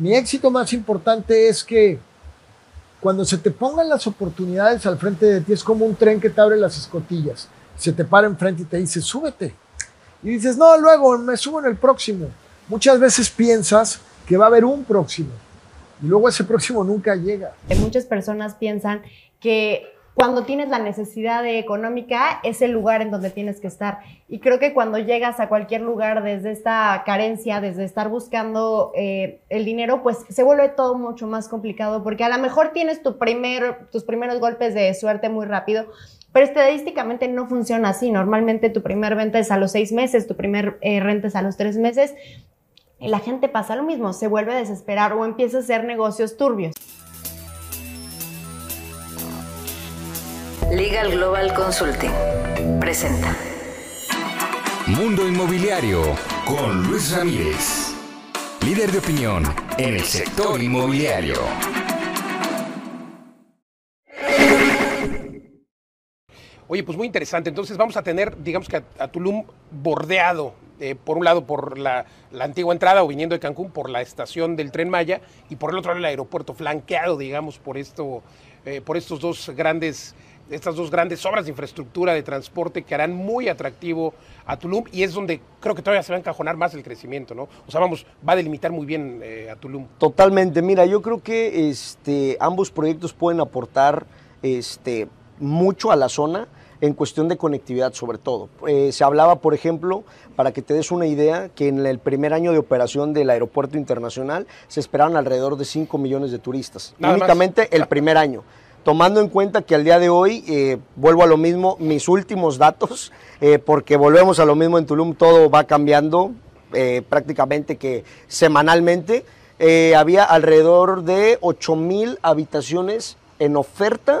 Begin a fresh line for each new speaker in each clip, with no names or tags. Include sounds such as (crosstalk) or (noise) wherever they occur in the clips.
Mi éxito más importante es que cuando se te pongan las oportunidades al frente de ti, es como un tren que te abre las escotillas. Se te para enfrente y te dice, súbete. Y dices, no, luego me subo en el próximo. Muchas veces piensas que va a haber un próximo y luego ese próximo nunca llega.
Muchas personas piensan que cuando tienes la necesidad económica es el lugar en donde tienes que estar. Y creo que cuando llegas a cualquier lugar desde esta carencia, desde estar buscando eh, el dinero, pues se vuelve todo mucho más complicado porque a lo mejor tienes tus primeros golpes de suerte muy rápido, pero estadísticamente no funciona así. Normalmente tu primer venta es a los seis meses, tu primer eh, renta es a los tres meses. Y la gente pasa lo mismo, se vuelve a desesperar o empieza a hacer negocios turbios.
Legal Global Consulting presenta
Mundo Inmobiliario con Luis Ramírez, líder de opinión en el sector inmobiliario.
Oye, pues muy interesante. Entonces vamos a tener, digamos que a, Tulum bordeado, eh, por un lado por la, antigua entrada o viniendo de Cancún por la estación del tren Maya y por el otro lado el aeropuerto, flanqueado, digamos, por, esto, eh, por estos dos grandes estas dos grandes obras de infraestructura de transporte que harán muy atractivo a Tulum y es donde creo que todavía se va a encajonar más el crecimiento, ¿no? O sea, vamos, va a delimitar muy bien eh, a Tulum.
Totalmente, mira, yo creo que este, ambos proyectos pueden aportar este, mucho a la zona en cuestión de conectividad sobre todo. Eh, se hablaba, por ejemplo, para que te des una idea, que en el primer año de operación del aeropuerto internacional se esperaban alrededor de 5 millones de turistas, únicamente el (laughs) primer año tomando en cuenta que al día de hoy, eh, vuelvo a lo mismo, mis últimos datos, eh, porque volvemos a lo mismo en Tulum, todo va cambiando eh, prácticamente que semanalmente, había alrededor de 8 mil habitaciones en oferta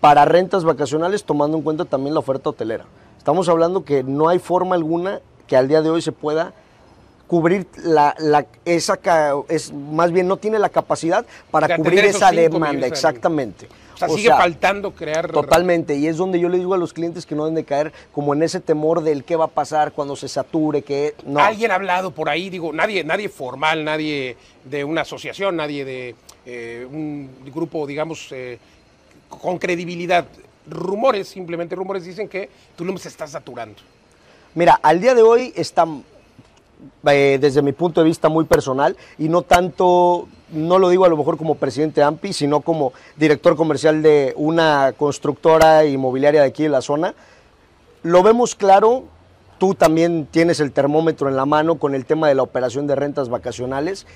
para rentas vacacionales, tomando en cuenta también la oferta hotelera. Estamos hablando que no hay forma alguna que al día de hoy se pueda cubrir la, esa, es, más bien no tiene la capacidad para cubrir esa demanda, exactamente.
O sea, sigue faltando crear.
Totalmente, y es donde yo le digo a los clientes que no deben de caer como en ese temor del qué va a pasar cuando se sature, que no.
Alguien ha hablado por ahí, digo, nadie, nadie formal, nadie de una asociación, nadie de eh, un grupo, digamos, eh, con credibilidad. Rumores, simplemente rumores, dicen que Tulum se está saturando.
Mira, al día de hoy está eh, desde mi punto de vista muy personal y no tanto, no lo digo a lo mejor como presidente de AMPI, sino como director comercial de una constructora inmobiliaria de aquí de la zona. Lo vemos claro, tú también tienes el termómetro en la mano con el tema de la operación de rentas vacacionales.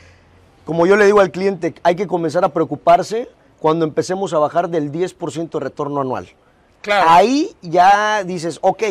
Como yo le digo al cliente, hay que comenzar a preocuparse cuando empecemos a bajar del 10% de retorno anual. Claro. Ahí ya dices, ok,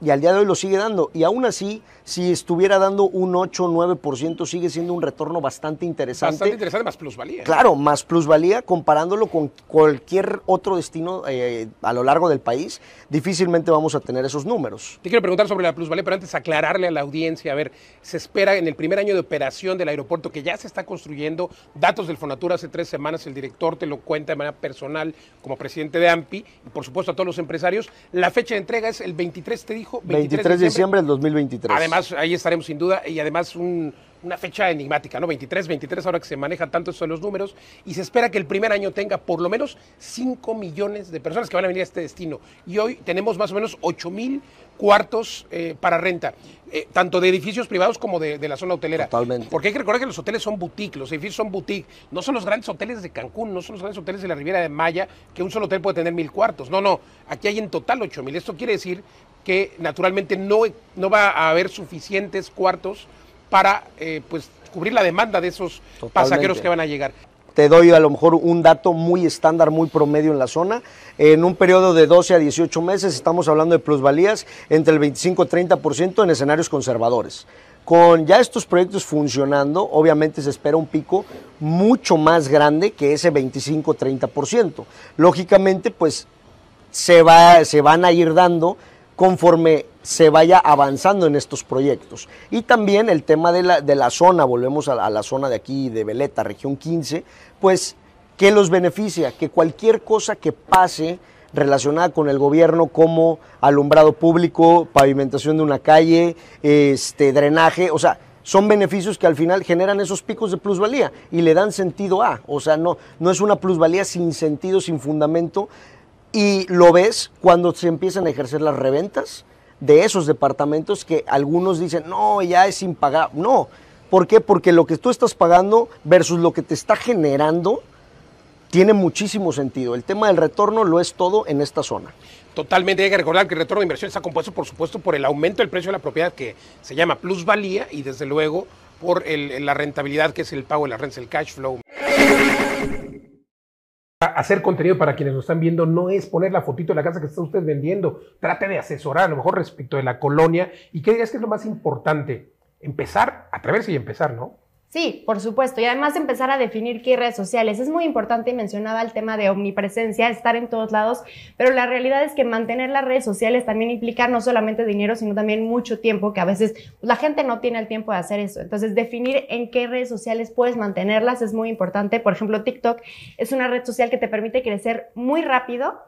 y al día de hoy lo sigue dando. Y aún así, si estuviera dando un 8 o 9%, sigue siendo un retorno bastante interesante.
Bastante interesante, más plusvalía.
Claro, más plusvalía comparándolo con cualquier otro destino eh, a lo largo del país. Difícilmente vamos a tener esos números.
Te quiero preguntar sobre la plusvalía, pero antes aclararle a la audiencia, a ver, se espera en el primer año de operación del aeropuerto que ya se está construyendo, datos del Fonatura hace tres semanas, el director te lo cuenta de manera personal como presidente de AMPI, y por supuesto a todos los empresarios, la fecha de entrega es el 23, te
23, de diciembre del 2023.
Además, ahí estaremos sin duda y además una fecha enigmática, ¿no? 23, 23 ahora que se maneja tanto eso de los números y se espera que el primer año tenga por lo menos 5 millones de personas que van a venir a este destino. Y hoy tenemos más o menos 8 mil cuartos eh, para renta, eh, tanto de edificios privados como de, la zona hotelera.
Totalmente.
Porque hay que recordar que los hoteles son boutique, los edificios son boutique. No son los grandes hoteles de Cancún, no son los grandes hoteles de la Riviera de Maya, que un solo hotel puede tener mil cuartos. No, no, aquí hay en total 8 mil. Esto quiere decir que naturalmente no, no va a haber suficientes cuartos para eh, pues, cubrir la demanda de esos pasajeros que van a llegar.
Te doy a lo mejor un dato muy estándar, muy promedio en la zona. En un periodo de 12 a 18 meses estamos hablando de plusvalías entre el 25 y 30% en escenarios conservadores. Con ya estos proyectos funcionando, obviamente se espera un pico mucho más grande que ese 25-30%. Lógicamente, pues se, va, se van a ir dando conforme se vaya avanzando en estos proyectos. Y también el tema de la, de la zona, volvemos a, la zona de aquí, de Veleta, región 15, pues que los beneficia, que cualquier cosa que pase relacionada con el gobierno como alumbrado público, pavimentación de una calle, este, drenaje, o sea, son beneficios que al final generan esos picos de plusvalía y le dan sentido a. O sea, no, no es una plusvalía sin sentido, sin fundamento. Y lo ves cuando se empiezan a ejercer las reventas de esos departamentos que algunos dicen, no, ya es impagable. No, ¿por qué? Porque lo que tú estás pagando versus lo que te está generando tiene muchísimo sentido. El tema del retorno lo es todo en esta zona.
Totalmente, hay que recordar que el retorno de inversión está compuesto, por supuesto, por el aumento del precio de la propiedad que se llama plusvalía y desde luego por la rentabilidad que es el pago de las rentas, el cash flow. Hacer contenido para quienes nos están viendo no es poner la fotito de la casa que está usted vendiendo. Trate de asesorar a lo mejor respecto de la colonia. ¿Y qué dirías que es lo más importante? Empezar, atreverse y empezar, ¿no?
Sí, por supuesto. Y además empezar a definir qué redes sociales. Es muy importante, y mencionaba el tema de omnipresencia, estar en todos lados, pero la realidad es que mantener las redes sociales también implica no solamente dinero, sino también mucho tiempo, que a veces pues, la gente no tiene el tiempo de hacer eso. Entonces, definir en qué redes sociales puedes mantenerlas es muy importante. Por ejemplo, TikTok es una red social que te permite crecer muy rápido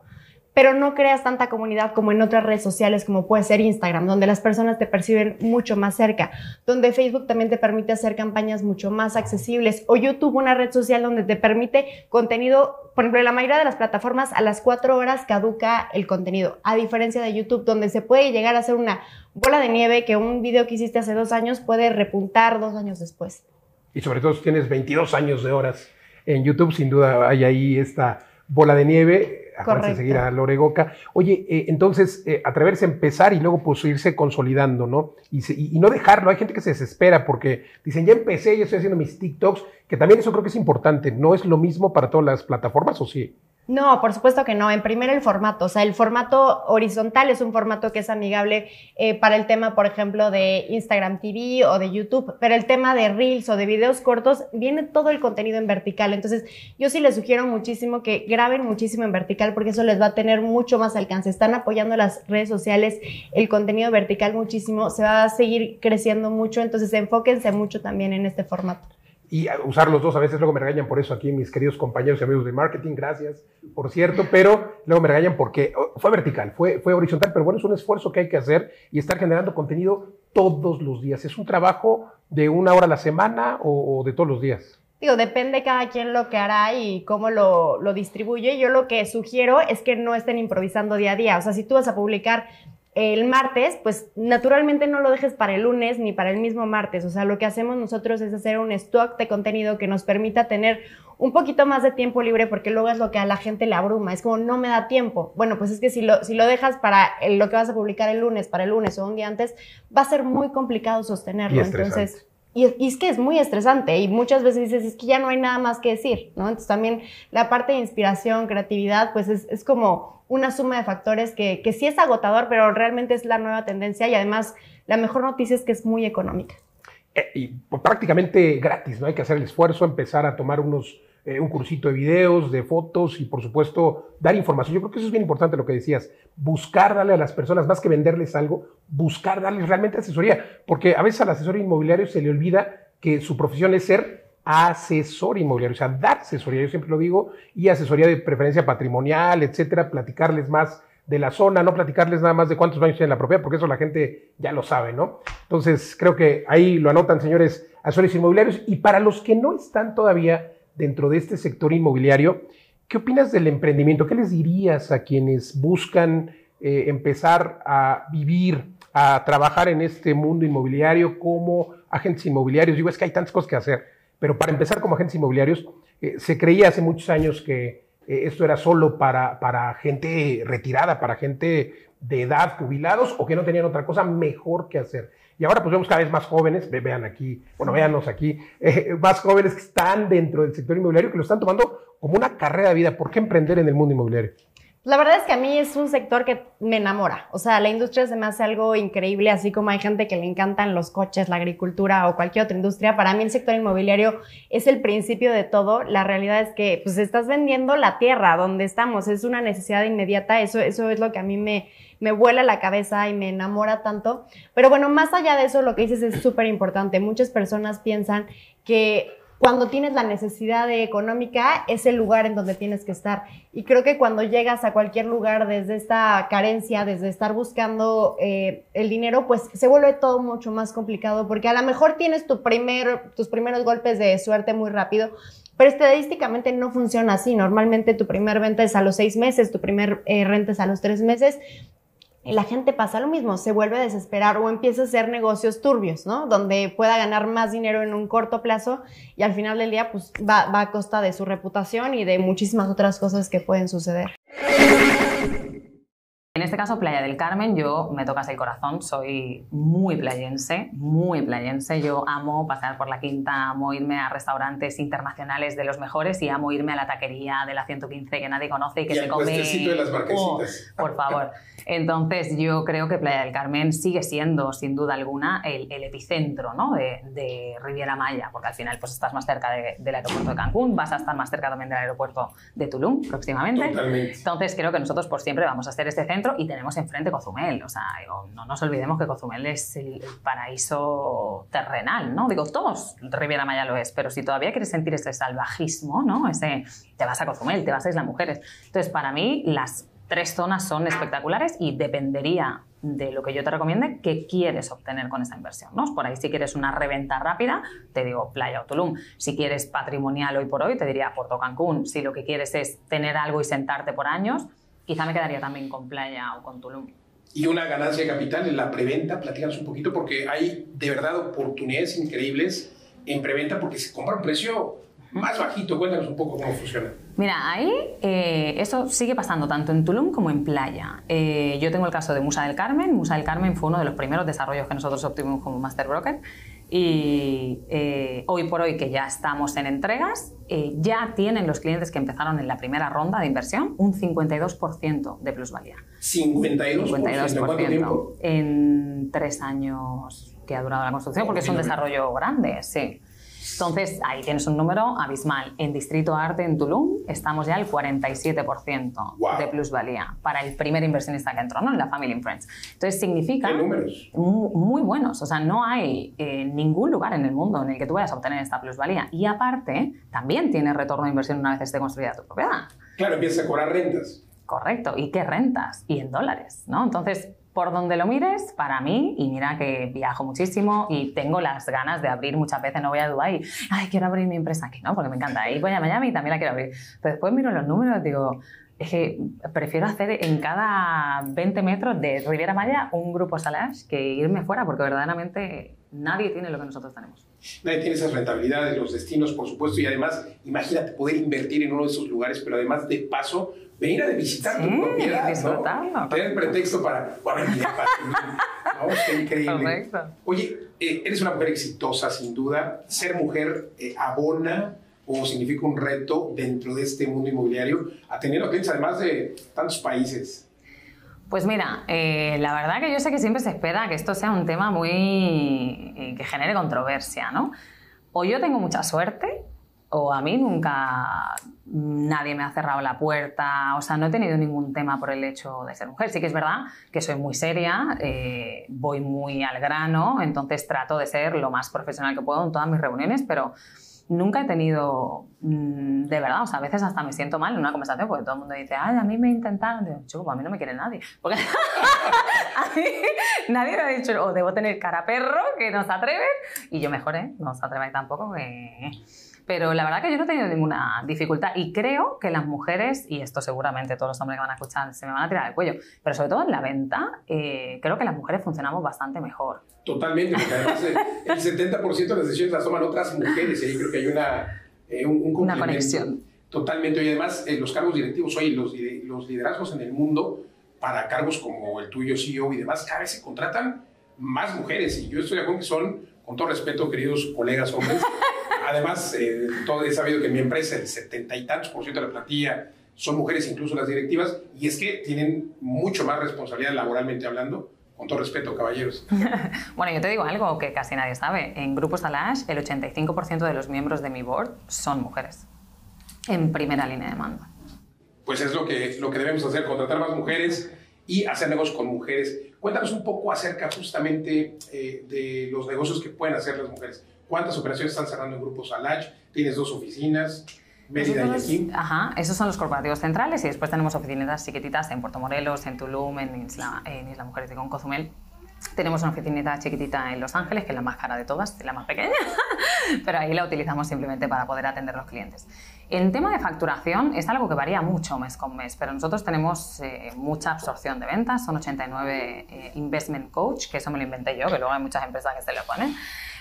pero no creas tanta comunidad como en otras redes sociales como puede ser Instagram, donde las personas te perciben mucho más cerca, donde Facebook también te permite hacer campañas mucho más accesibles, o YouTube, una red social donde te permite contenido, por ejemplo, en la mayoría de las plataformas a las cuatro horas caduca el contenido, a diferencia de YouTube, donde se puede llegar a hacer una bola de nieve que un video que hiciste hace dos años puede repuntar dos años después.
Y sobre todo si tienes 22 años de horas en YouTube, sin duda hay ahí esta bola de nieve.
Correcto.
seguir a Loregoca. Oye, eh, entonces, eh, atreverse a empezar y luego pues irse consolidando, ¿no? Y, se- y- y no dejarlo. Hay gente que se desespera porque dicen, ya empecé, ya estoy haciendo mis TikToks, que también eso creo que es importante. No es lo mismo para todas las plataformas, ¿o sí?
No, por supuesto que no. En primer el formato, o sea, el formato horizontal es un formato que es amigable eh, para el tema, por ejemplo, de Instagram TV o de YouTube, pero el tema de Reels o de videos cortos viene todo el contenido en vertical. Entonces, yo sí les sugiero muchísimo que graben muchísimo en vertical porque eso les va a tener mucho más alcance. Están apoyando las redes sociales, el contenido vertical muchísimo, se va a seguir creciendo mucho, entonces enfóquense mucho también en este formato.
Y usar los dos. A veces luego me regañan por eso aquí mis queridos compañeros y amigos de marketing, gracias, por cierto, pero luego me regañan porque oh, fue vertical, fue, fue horizontal, pero bueno, es un esfuerzo que hay que hacer y estar generando contenido todos los días. ¿Es un trabajo de una hora a la semana o, o de todos los días?
Digo, depende cada quien lo que hará y cómo lo, lo distribuye. Yo lo que sugiero es que no estén improvisando día a día. O sea, si tú vas a publicar el martes, pues naturalmente no lo dejes para el lunes ni para el mismo martes. O sea, lo que hacemos nosotros es hacer un stock de contenido que nos permita tener un poquito más de tiempo libre porque luego es lo que a la gente le abruma. Es como, no me da tiempo. Bueno, pues es que si lo, si lo dejas para el- lo que vas a publicar el lunes, para el lunes o un día antes, va a ser muy complicado sostenerlo. Entonces, y, es- y es que es muy estresante y muchas veces dices, es que ya no hay nada más que decir, ¿no? Entonces también la parte de inspiración, creatividad, pues es, es como una suma de factores que, que sí es agotador, pero realmente es la nueva tendencia y además la mejor noticia es que es muy económica.
Eh, y prácticamente gratis, ¿no? Hay que hacer el esfuerzo, empezar a tomar unos, eh, un cursito de videos, de fotos y por supuesto dar información. Yo creo que eso es bien importante lo que decías, buscar darle a las personas, más que venderles algo, buscar darles realmente asesoría, porque a veces al asesor inmobiliario se le olvida que su profesión es ser asesor inmobiliario, o sea, dar asesoría, yo siempre lo digo, y asesoría de preferencia patrimonial, etcétera, platicarles más de la zona, no platicarles nada más de cuántos baños tiene la propiedad, porque eso la gente ya lo sabe, ¿no? Entonces, creo que ahí lo anotan, señores asesores inmobiliarios. Y para los que no están todavía dentro de este sector inmobiliario, ¿qué opinas del emprendimiento? ¿Qué les dirías a quienes buscan eh, empezar a vivir, a trabajar en este mundo inmobiliario como agentes inmobiliarios? Digo, es que hay tantas cosas que hacer, pero para empezar como agentes inmobiliarios, eh, se creía hace muchos años que eh, esto era solo para, para gente retirada, para gente de edad, jubilados o que no tenían otra cosa mejor que hacer. Y ahora pues vemos cada vez más jóvenes, ve- vean aquí, bueno, véanos aquí, eh, más jóvenes que están dentro del sector inmobiliario, que lo están tomando como una carrera de vida. ¿Por qué emprender en el mundo inmobiliario?
La verdad es que a mí es un sector que me enamora. O sea, la industria se me hace algo increíble, así como hay gente que le encantan los coches, la agricultura o cualquier otra industria. Para mí el sector inmobiliario es el principio de todo. La realidad es que pues estás vendiendo la tierra donde estamos. Es una necesidad inmediata. Eso, eso es lo que a mí me, me vuela la cabeza y me enamora tanto. Pero bueno, más allá de eso, lo que dices es súper importante. Muchas personas piensan que cuando tienes la necesidad económica, es el lugar en donde tienes que estar. Y creo que cuando llegas a cualquier lugar desde esta carencia, desde estar buscando eh, el dinero, pues se vuelve todo mucho más complicado, porque a lo mejor tienes tu primer, tus primeros golpes de suerte muy rápido, pero estadísticamente no funciona así. Normalmente tu primer venta es a los seis meses, tu primer eh, renta es a los tres meses la gente pasa lo mismo, se vuelve a desesperar o empieza a hacer negocios turbios, ¿no? Donde pueda ganar más dinero en un corto plazo y al final del día pues va, va a costa de su reputación y de muchísimas otras cosas que pueden suceder.
En este caso, Playa del Carmen, yo me tocas el corazón, soy muy playense, muy playense. Yo amo pasear por la quinta, amo irme a restaurantes internacionales de los mejores y amo irme a la taquería de la 115 que nadie conoce y que
Y
se
al
come.
de las marquesitas.
Oh, por favor. Entonces, yo creo que Playa del Carmen sigue siendo, sin duda alguna, el, el epicentro ¿no? de, de Riviera Maya, porque al final pues, estás más cerca de- del aeropuerto de Cancún, vas a estar más cerca también del aeropuerto de Tulum próximamente.
Totalmente.
Entonces creo que nosotros por siempre vamos a ser este centro y tenemos enfrente Cozumel. O sea, digo, no nos olvidemos que Cozumel es el paraíso terrenal, ¿no? Digo, todos Riviera Maya lo es, pero si todavía quieres sentir ese salvajismo, ¿no? Ese, te vas a Cozumel, te vas a Isla Mujeres. Entonces, para mí, las tres zonas son espectaculares y dependería de lo que yo te recomiende, qué quieres obtener con esa inversión. ¿no? Por ahí, si quieres una reventa rápida, te digo Playa o Tulum. Si quieres patrimonial hoy por hoy, te diría Puerto Cancún. Si lo que quieres es tener algo y sentarte por años, quizá me quedaría también con Playa o con Tulum.
Y una ganancia de capital en la preventa, platícanos un poquito, porque hay de verdad oportunidades increíbles en preventa porque se compra un precio más bajito. Cuéntanos un poco cómo funciona.
Mira, ahí eh, eso sigue pasando tanto en Tulum como en Playa. Eh, yo tengo el caso de Musa del Carmen. Musa del Carmen fue uno de los primeros desarrollos que nosotros obtuvimos como Master Broker. Y eh, hoy por hoy que ya estamos en entregas, eh, ya tienen los clientes que empezaron en la primera ronda de inversión un 52% de plusvalía.
52%. ¿En cuánto tiempo?
52% en tres años que ha durado la construcción, porque es un desarrollo grande, sí. Entonces, ahí tienes un número abismal. En Distrito Arte, en Tulum, estamos ya al 47%
Guau.
de plusvalía para el primer inversionista que entró, ¿no? En la Family and Friends. Entonces, significa...
¿Qué números?
Mu- Muy buenos. O sea, no hay eh, ningún lugar en el mundo en el que tú vayas a obtener esta plusvalía. Y aparte, también tiene retorno de inversión una vez esté construida tu propiedad.
Claro, empiezas a cobrar rentas.
Correcto. ¿Y qué rentas? Y en dólares, ¿no? Entonces, por donde lo mires, para mí, y mira que viajo muchísimo y tengo las ganas de abrir muchas veces, no voy a Dubái, ay, quiero abrir mi empresa aquí, ¿no? Porque me encanta. Y voy a Miami y también la quiero abrir. Pero después miro los números digo, es que prefiero hacer en cada 20 metros de Riviera Maya un grupo Salash que irme fuera, porque verdaderamente nadie tiene lo que nosotros tenemos.
Nadie tiene esas rentabilidades, los destinos, por supuesto, y además, imagínate poder invertir en uno de esos lugares, pero además de paso, venir a visitar
Sí,
tu propiedad. ¿no? Tener pretexto para, para (laughs) venir a ¿no? Qué increíble.
Correcto.
Oye, eh, eres una mujer exitosa, sin duda. Ser mujer eh, abona o significa un reto dentro de este mundo inmobiliario, atendiendo a clientes además de tantos países.
Pues mira, eh, la verdad que yo sé que siempre se espera que esto sea un tema muy. eh, que genere controversia, ¿no? O yo tengo mucha suerte, o a mí nunca nadie me ha cerrado la puerta, o sea, no he tenido ningún tema por el hecho de ser mujer. Sí que es verdad que soy muy seria, eh, voy muy al grano, entonces trato de ser lo más profesional que puedo en todas mis reuniones, pero nunca he tenido, mm, de verdad, o sea, a veces hasta me siento mal en una conversación porque todo el mundo dice, ay, a mí me intentaron, digo, chico, pues a mí no me quiere nadie. Porque (laughs) a mí nadie me ha dicho, o debo tener cara perro, que no se atreven, y yo mejor, ¿eh? No os atreváis tampoco, que... Pero la verdad que yo no he tenido ninguna dificultad y creo que las mujeres, y esto seguramente todos los hombres que van a escuchar se me van a tirar el cuello, pero sobre todo en la venta, eh, creo que las mujeres funcionamos bastante mejor.
Totalmente, porque además eh, el 70% de las decisiones las toman otras mujeres y ahí creo que hay una, eh, un, un
Una conexión.
Totalmente. Y además, eh, los cargos directivos hoy, los, li- los liderazgos en el mundo, para cargos como el tuyo, CEO y demás, cada vez se contratan más mujeres. Y yo estoy de acuerdo que son, con todo respeto, queridos colegas hombres, (laughs) además, eh, todo he sabido que en mi empresa el setenta y tantos por ciento de la plantilla son mujeres, incluso las directivas, y es que tienen mucho más responsabilidad laboralmente hablando. Con todo respeto, caballeros. (laughs)
Bueno, yo te digo algo que casi nadie sabe. En Grupo Salash, el 85% de los miembros de mi board son mujeres. En primera línea de mando.
pues es lo que, lo que debemos hacer, contratar más mujeres y hacer negocios con mujeres. Cuéntanos un poco acerca justamente eh, de los negocios que pueden hacer las mujeres. ¿Cuántas operaciones están cerrando en Grupo Salach? Tienes dos oficinas, Mérida y aquí.
Ajá, esos son los corporativos centrales y después tenemos oficinas chiquititas en Puerto Morelos, en Tulum, en Isla, en Isla Mujeres y con Cozumel. Tenemos una oficinita chiquitita en Los Ángeles, que es la más cara de todas, la más pequeña, (laughs) pero ahí la utilizamos simplemente para poder atender a los clientes. En tema de facturación es algo que varía mucho mes con mes, pero nosotros tenemos eh, mucha absorción de ventas, son 89 eh, investment coach, que eso me lo inventé yo, que luego hay muchas empresas que se lo ponen.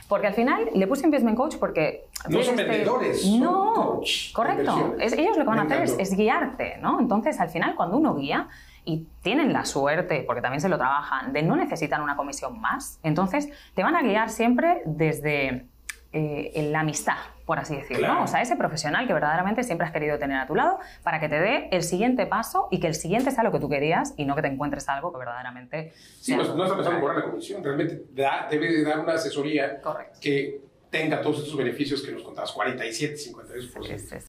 Porque al final le puse investment coach porque...
No son
estate-
vendedores, son
No,
coach de
correcto. Es- ellos lo que van a hacer es, es guiarte, ¿no? Entonces, al final, cuando uno guía y tienen la suerte, porque también se lo trabajan, de no necesitar una comisión más, entonces te van a guiar siempre desde eh, en la amistad, por así decirlo. ¿no?
Claro.
O sea, ese profesional que verdaderamente siempre has querido tener a tu lado para que te dé el siguiente paso y que el siguiente sea lo que tú querías y no que te encuentres algo que verdaderamente...
Sí,
sea
no, no está pensando cobrar la comisión, realmente da- debe de dar una asesoría
Correcto.
que tenga todos estos beneficios que nos contabas, 47, 52%.
Es- es-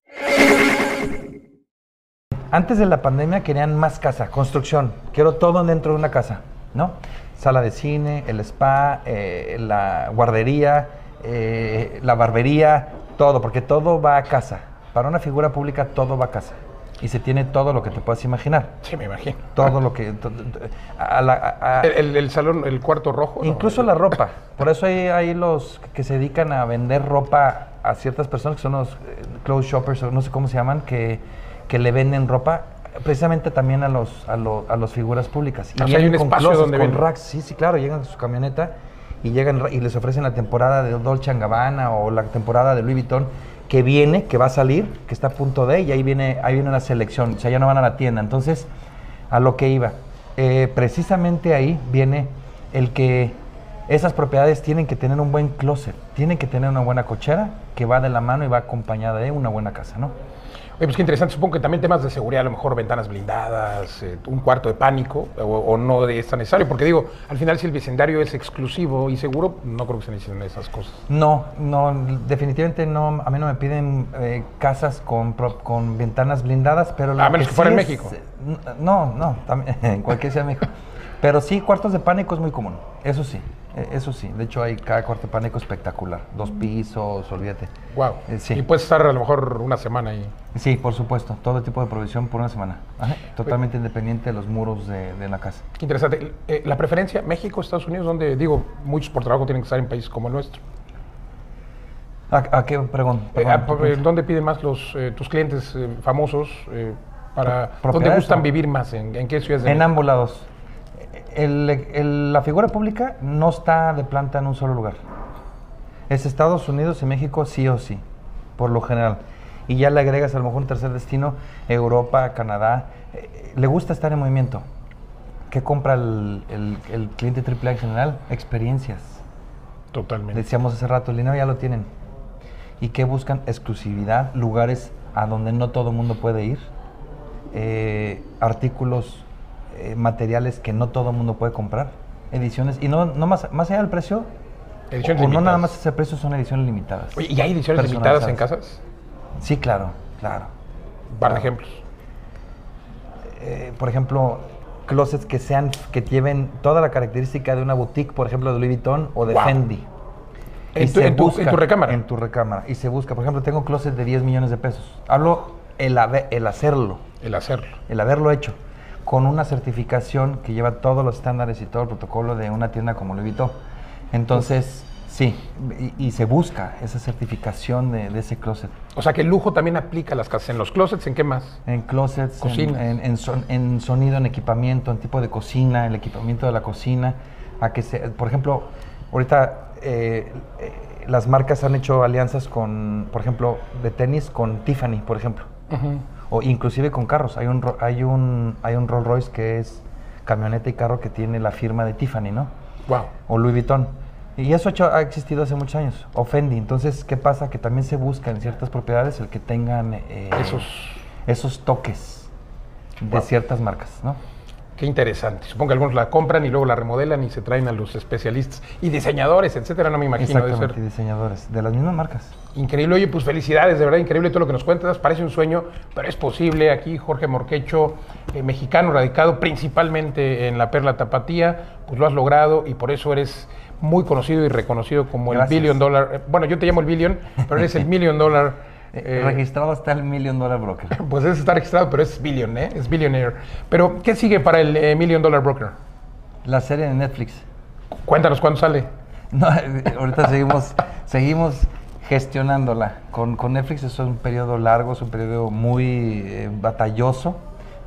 Antes de la pandemia querían más casa, construcción. Quiero todo dentro de una casa, ¿no? Sala de cine, el spa, eh, la guardería, eh, la barbería, todo, porque todo va a casa. Para una figura pública todo va a casa. Y se tiene todo lo que te puedas imaginar.
Sí, me imagino.
Todo lo que... (laughs) to- a la- a- a-
El, el- el salón, el cuarto rojo. ¿no?
Incluso la ropa. Por eso hay, hay los que se dedican a vender ropa a ciertas personas, que son los eh, clothes shoppers, o no sé cómo se llaman, que, que le venden ropa precisamente también a los a, lo- a las figuras públicas.
O sea, hay un espacio
closets,
donde
con racks. Sí, sí, claro, llegan a su camioneta y llegan y les ofrecen la temporada de Dolce Gabbana o la temporada de Louis Vuitton que viene, que va a salir, que está a punto de, y ahí viene, ahí viene una selección, o sea, ya no van a la tienda. Entonces, a lo que iba, eh, precisamente ahí viene el que esas propiedades tienen que tener un buen closet, tienen que tener una buena cochera que va de la mano y va acompañada de una buena casa, ¿no?
Pues qué interesante. Supongo que también temas de seguridad, a lo mejor ventanas blindadas, eh, un cuarto de pánico, o, o no de- es tan necesario. Porque digo, al final, si el vecindario es exclusivo y seguro, no creo que se necesiten esas cosas.
No, no, definitivamente no, a mí no me piden eh, casas con, con ventanas blindadas, pero...
A menos que fuera en
es-
México.
No, no, también, (laughs) en cualquier de México. Pero sí, cuartos de pánico es muy común, eso sí, eh, eso sí. De hecho, hay cada cuarto de pánico espectacular, dos pisos, olvídate.
Wow.
Eh, sí.
Y puedes estar a lo mejor una semana ahí.
Sí, por supuesto, todo tipo de provisión por una semana. Ajá, Totalmente independiente de los muros de, de la casa.
Qué interesante. Eh, la preferencia, México, Estados Unidos, donde digo, muchos por trabajo tienen que estar en países como el nuestro.
¿A, a qué pregunta?
Eh, ah, ¿Dónde piden más los, eh, tus clientes famosos? para, ¿Dónde gustan vivir más? ¿En, en qué ciudades de
En
México?
ambos lados. El- el- la figura pública no está de planta en un solo lugar. Es Estados Unidos y México sí o sí, por lo general. Y ya le agregas a lo mejor un tercer destino, Europa, Canadá. Eh, le gusta estar en movimiento. ¿Qué compra el, el- el cliente AAA en general? Experiencias.
Totalmente.
Decíamos hace rato, el dinero ya lo tienen. ¿Y qué buscan? Exclusividad, lugares a donde no todo el mundo puede ir, eh, artículos, eh, materiales que no todo el mundo puede comprar, ediciones, y no, no más, más allá del precio,
Ediciones
o no nada más ese precio, son ediciones limitadas.
Oye, ¿y hay ediciones limitadas en casas?
Sí, claro, claro.
Un par de
Claro.
ejemplos.
Eh, por ejemplo, closets que sean, que lleven toda la característica de una boutique, por ejemplo, de Louis Vuitton o de. Fendi.
En tu-
se
en tu- en tu recámara.
En tu recámara. Y se busca. Por ejemplo, tengo closet de 10 millones de pesos. Hablo el, haber- el hacerlo,
El hacerlo.
el haberlo hecho, con una certificación que lleva todos los estándares y todo el protocolo de una tienda como Louis Vuitton. Entonces, sí, y, y se busca esa certificación de, de ese closet.
O sea que el lujo también aplica a las casas. ¿En los closets en qué más?
En closets, en-
Cocinas.
En, en son- en sonido, en equipamiento, en tipo de cocina, el equipamiento de la cocina. A que se, por ejemplo, ahorita eh, eh, las marcas han hecho alianzas con, por ejemplo, de tenis con Tiffany, por ejemplo. O inclusive con carros. Hay un, hay un, hay un Rolls Royce que es camioneta y carro que tiene la firma de Tiffany, ¿no?
Wow.
o Louis Vuitton. Y eso ha existido hace muchos años. O Fendi. Entonces, ¿qué pasa? Que también se busca en ciertas propiedades el que tengan eh,
Esos.
esos toques de
Wow.
ciertas marcas, ¿no?
Qué interesante. Supongo que algunos la compran y luego la remodelan y se traen a los especialistas y diseñadores, etcétera. No me imagino.
Exactamente,
ser
diseñadores de las mismas marcas.
increíble. Oye, pues felicidades, de verdad, increíble todo lo que nos cuentas. Parece un sueño, pero es posible. Aquí Jorge Morquecho, eh, mexicano, radicado principalmente en la Perla Tapatía, pues lo has logrado y por eso eres muy conocido y reconocido como
Gracias.
el Billion Dollar. eh, Bueno, yo te llamo el Billion, pero eres el (laughs) Million Dollar. Eh,
Registrado está el Million Dollar Broker. (laughs)
pues ese está registrado, pero es Billion, ¿eh? Es Billionaire. Pero, ¿qué sigue para el eh, Million Dollar Broker?
La serie de Netflix.
Cuéntanos cuándo sale.
No, ahorita seguimos, (laughs) seguimos gestionándola. Con, con Netflix es un periodo largo, es un periodo muy eh, batalloso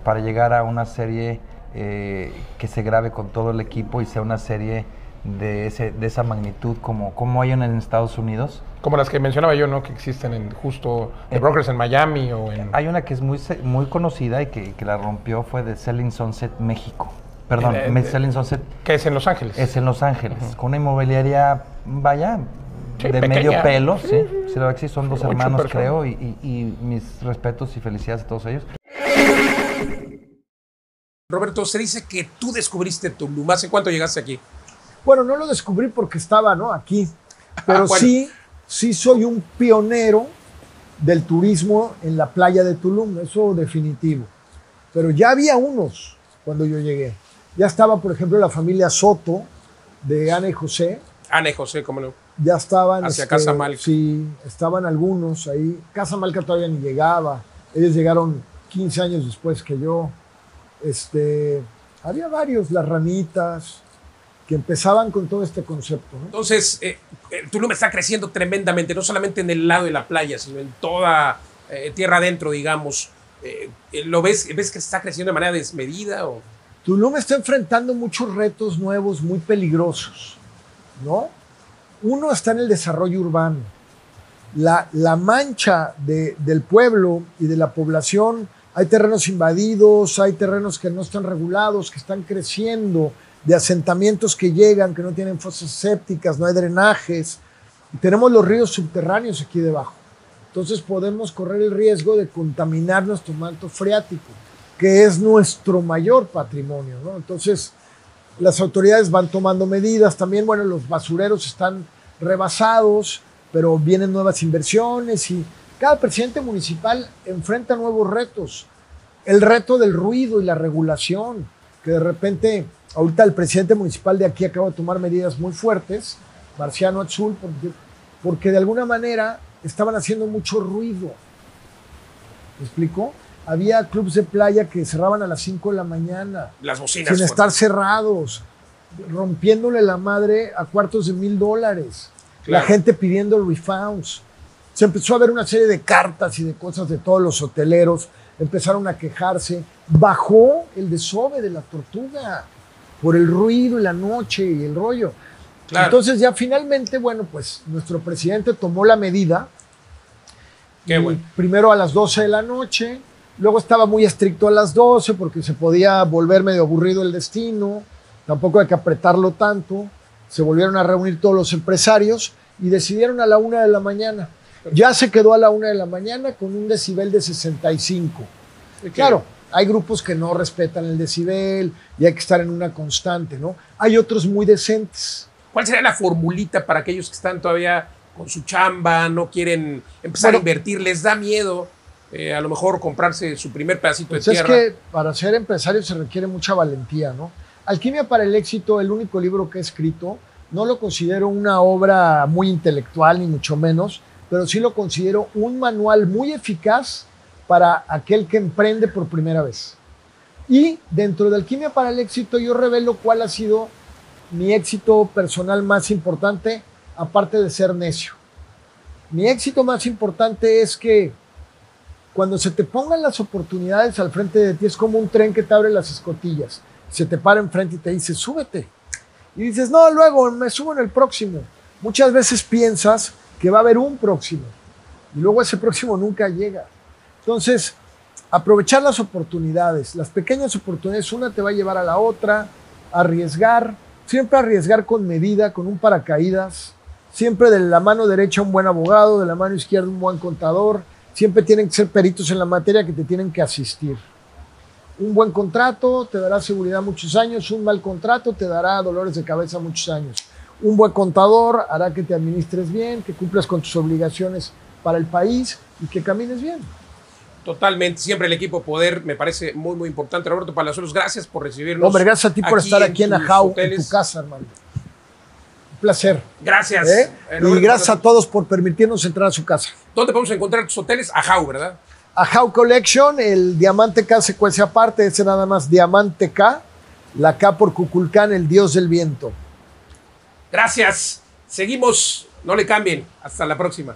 para llegar a una serie eh, que se grabe con todo el equipo y sea una serie de, ese, de esa magnitud como, como hay en Estados Unidos.
Como las que mencionaba yo, ¿no? Que existen en justo de
Eh,
brokers en Miami o en...
Hay una que es muy, muy conocida y que, que la rompió fue de Selling Sunset México. Perdón,
Eh,
Me-
eh,
Selling Sunset
que es en Los Ángeles.
es en Los Ángeles, con una inmobiliaria, vaya,
Sí,
de
pequeña.
medio pelo,
Sí,
sí. Sí, son dos
Ocho
hermanos,
personas.
creo, y, y- y mis respetos y felicidades a todos ellos.
Roberto, se dice que tú descubriste Tulum. ¿Hace cuánto llegaste aquí?
Bueno, no lo descubrí porque estaba ¿no? aquí, pero
Ah, bueno.
sí, sí soy un pionero del turismo en la playa de Tulum, eso definitivo. Pero ya había unos cuando yo llegué. Ya estaba, por ejemplo, la familia Soto de Ana y José.
Ana y José, ¿cómo no?
Ya estaban.
Hacia Casa Malca.
Sí, estaban algunos ahí. Casa Malca todavía ni llegaba. Ellos llegaron 15 años después que yo. Este, había varios, las ranitas, que empezaban con todo este concepto. ¿no?
Entonces, eh, eh, Tulum está creciendo tremendamente, no solamente en el lado de la playa, sino en toda eh, tierra adentro, digamos. Eh, eh, ¿Lo ves, ves que está creciendo de manera desmedida? O?
Tulum está enfrentando muchos retos nuevos muy peligrosos, ¿no? Uno está en el desarrollo urbano. La, la mancha de- del pueblo y de la población, hay terrenos invadidos, hay terrenos que no están regulados, que están creciendo, de asentamientos que llegan, que no tienen fosas sépticas, no hay drenajes. Tenemos los ríos subterráneos aquí debajo. Entonces podemos correr el riesgo de contaminar nuestro manto freático, que es nuestro mayor patrimonio. Entonces las autoridades van tomando medidas. También, bueno, los basureros están rebasados, pero vienen nuevas inversiones y cada presidente municipal enfrenta nuevos retos. El reto del ruido y la regulación, que de repente, ahorita el presidente municipal de aquí acaba de tomar medidas muy fuertes, Marciano Azul, porque, porque de alguna manera estaban haciendo mucho ruido. ¿Me explico? Había clubes de playa que cerraban a las 5 de la mañana
Las bocinas.
sin estar cerrados, rompiéndole la madre a cuartos de mil dólares.
Claro.
La gente pidiendo refunds. Se empezó a ver una serie de cartas y de cosas de todos los hoteleros. Empezaron a quejarse. Bajó el desove de la tortuga por el ruido y la noche y el rollo.
Claro.
Entonces ya finalmente, bueno, pues nuestro presidente tomó la medida.
Qué bueno.
Primero a las 12 de la noche, luego estaba muy estricto a las 12 porque se podía volver medio aburrido el destino, tampoco hay que apretarlo tanto. Se volvieron a reunir todos los empresarios y decidieron a la una de la mañana. Ya se quedó a la una de la mañana con un decibel de 65. Claro, hay grupos que no respetan el decibel y hay que estar en una constante, ¿no? Hay otros muy decentes.
¿Cuál sería la formulita para aquellos que están todavía con su chamba, no quieren empezar a invertir, les da miedo eh, a lo mejor comprarse su primer pedacito
Pues
de
es
tierra?
que para ser empresario se requiere mucha valentía, ¿no? Alquimia para el éxito, el único libro que he escrito, no lo considero una obra muy intelectual, ni mucho menos, pero sí lo considero un manual muy eficaz para aquel que emprende por primera vez. Y dentro de Alquimia para el éxito yo revelo cuál ha sido mi éxito personal más importante, aparte de ser necio. Mi éxito más importante es que cuando se te pongan las oportunidades al frente de ti, es como un tren que te abre las escotillas. Se te para enfrente y te dice, súbete. Y dices, no, luego me subo en el próximo. Muchas veces piensas que va a haber un próximo. Y luego ese próximo nunca llega. Entonces, aprovechar las oportunidades. Las pequeñas oportunidades, una te va a llevar a la otra. Arriesgar. Siempre arriesgar con medida, con un paracaídas. Siempre de la mano derecha un buen abogado, de la mano izquierda un buen contador. Siempre tienen que ser peritos en la materia que te tienen que asistir. Un buen contrato te dará seguridad muchos años, un mal contrato te dará dolores de cabeza muchos años. Un buen contador hará que te administres bien, que cumplas con tus obligaciones para el país y que camines bien.
Totalmente, siempre el equipo poder me parece muy, muy importante. Roberto Palazuelos, gracias por recibirnos.
Hombre, gracias a ti por estar aquí en Ajau, en tu casa, hermano. placer.
Gracias.
¿eh?
Eh,
y gracias a todos por permitirnos entrar a su casa.
¿Dónde podemos encontrar tus hoteles? A Jau, ¿verdad?
A How Collection, el Diamante K secuencia aparte, ese nada más Diamante K, la K por Cuculcán, el dios del viento.
Gracias. Seguimos. No le cambien. Hasta la próxima.